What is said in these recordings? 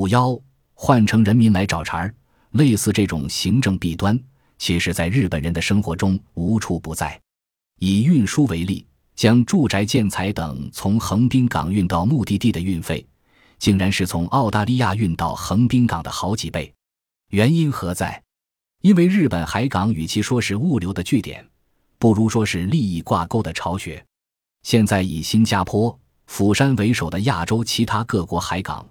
五幺换成人民来找茬儿，类似这种行政弊端，其实在日本人的生活中无处不在。以运输为例，将住宅建材等从横滨港运到目的地的运费，竟然是从澳大利亚运到横滨港的好几倍。原因何在？因为日本海港与其说是物流的据点，不如说是利益挂钩的巢穴。现在以新加坡、釜山为首的亚洲其他各国海港，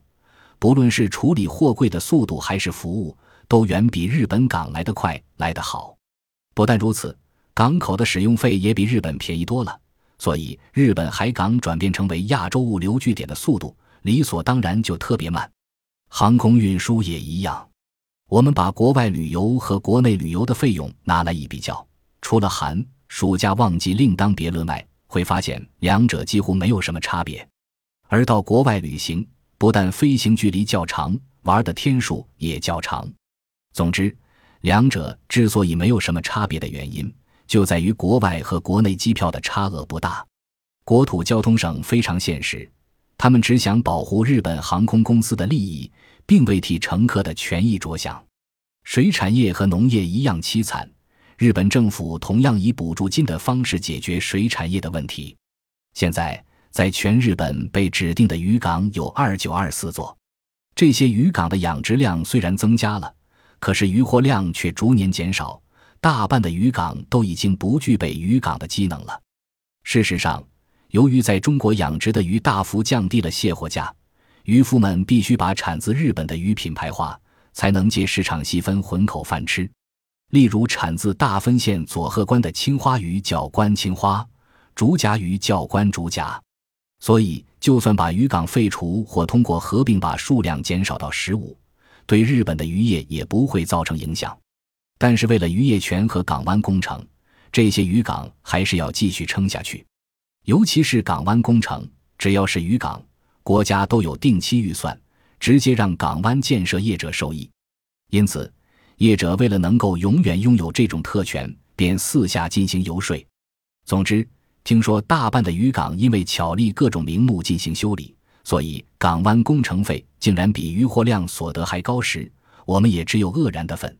不论是处理货柜的速度还是服务，都远比日本港来得快、来得好。不但如此，港口的使用费也比日本便宜多了。所以，日本海港转变成为亚洲物流据点的速度，理所当然就特别慢。航空运输也一样。我们把国外旅游和国内旅游的费用拿来一比较，除了寒暑假旺季另当别论外，会发现两者几乎没有什么差别。而到国外旅行，不但飞行距离较长，玩的天数也较长。总之，两者之所以没有什么差别的原因，就在于国外和国内机票的差额不大。国土交通省非常现实，他们只想保护日本航空公司的利益。并未替乘客的权益着想，水产业和农业一样凄惨。日本政府同样以补助金的方式解决水产业的问题。现在，在全日本被指定的渔港有二九二四座，这些渔港的养殖量虽然增加了，可是渔获量却逐年减少，大半的渔港都已经不具备渔港的机能了。事实上，由于在中国养殖的鱼大幅降低了卸货价。渔夫们必须把产自日本的鱼品牌化，才能借市场细分混口饭吃。例如，产自大分县佐贺关的青花鱼叫关青花，竹夹鱼叫关竹夹。所以，就算把渔港废除或通过合并把数量减少到十五，对日本的渔业也不会造成影响。但是，为了渔业权和港湾工程，这些渔港还是要继续撑下去。尤其是港湾工程，只要是渔港。国家都有定期预算，直接让港湾建设业者受益。因此，业者为了能够永远拥有这种特权，便四下进行游说。总之，听说大半的渔港因为巧立各种名目进行修理，所以港湾工程费竟然比渔获量所得还高时，我们也只有愕然的份。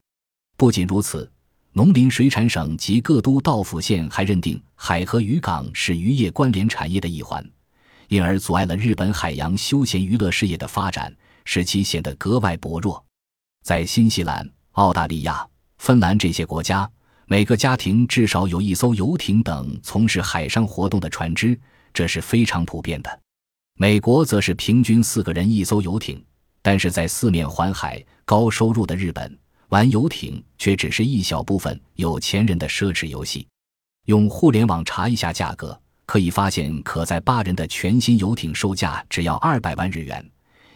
不仅如此，农林水产省及各都道府县还认定海河渔港是渔业关联产业的一环。因而阻碍了日本海洋休闲娱乐事业的发展，使其显得格外薄弱。在新西兰、澳大利亚、芬兰这些国家，每个家庭至少有一艘游艇等从事海上活动的船只，这是非常普遍的。美国则是平均四个人一艘游艇，但是在四面环海、高收入的日本，玩游艇却只是一小部分有钱人的奢侈游戏。用互联网查一下价格。可以发现，可载八人的全新游艇售价只要二百万日元，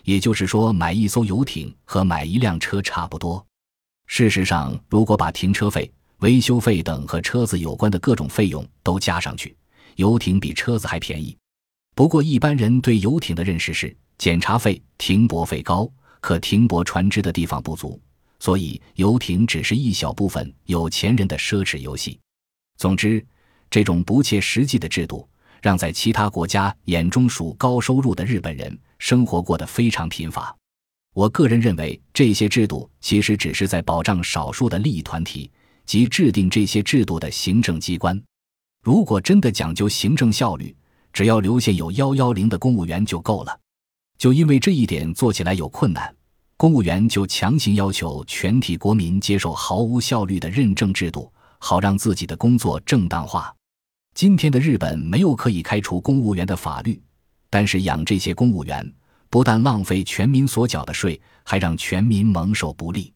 也就是说，买一艘游艇和买一辆车差不多。事实上，如果把停车费、维修费等和车子有关的各种费用都加上去，游艇比车子还便宜。不过，一般人对游艇的认识是检查费、停泊费高，可停泊船只的地方不足，所以游艇只是一小部分有钱人的奢侈游戏。总之。这种不切实际的制度，让在其他国家眼中属高收入的日本人生活过得非常贫乏。我个人认为，这些制度其实只是在保障少数的利益团体及制定这些制度的行政机关。如果真的讲究行政效率，只要留下有幺幺零的公务员就够了。就因为这一点做起来有困难，公务员就强行要求全体国民接受毫无效率的认证制度，好让自己的工作正当化。今天的日本没有可以开除公务员的法律，但是养这些公务员不但浪费全民所缴的税，还让全民蒙受不利。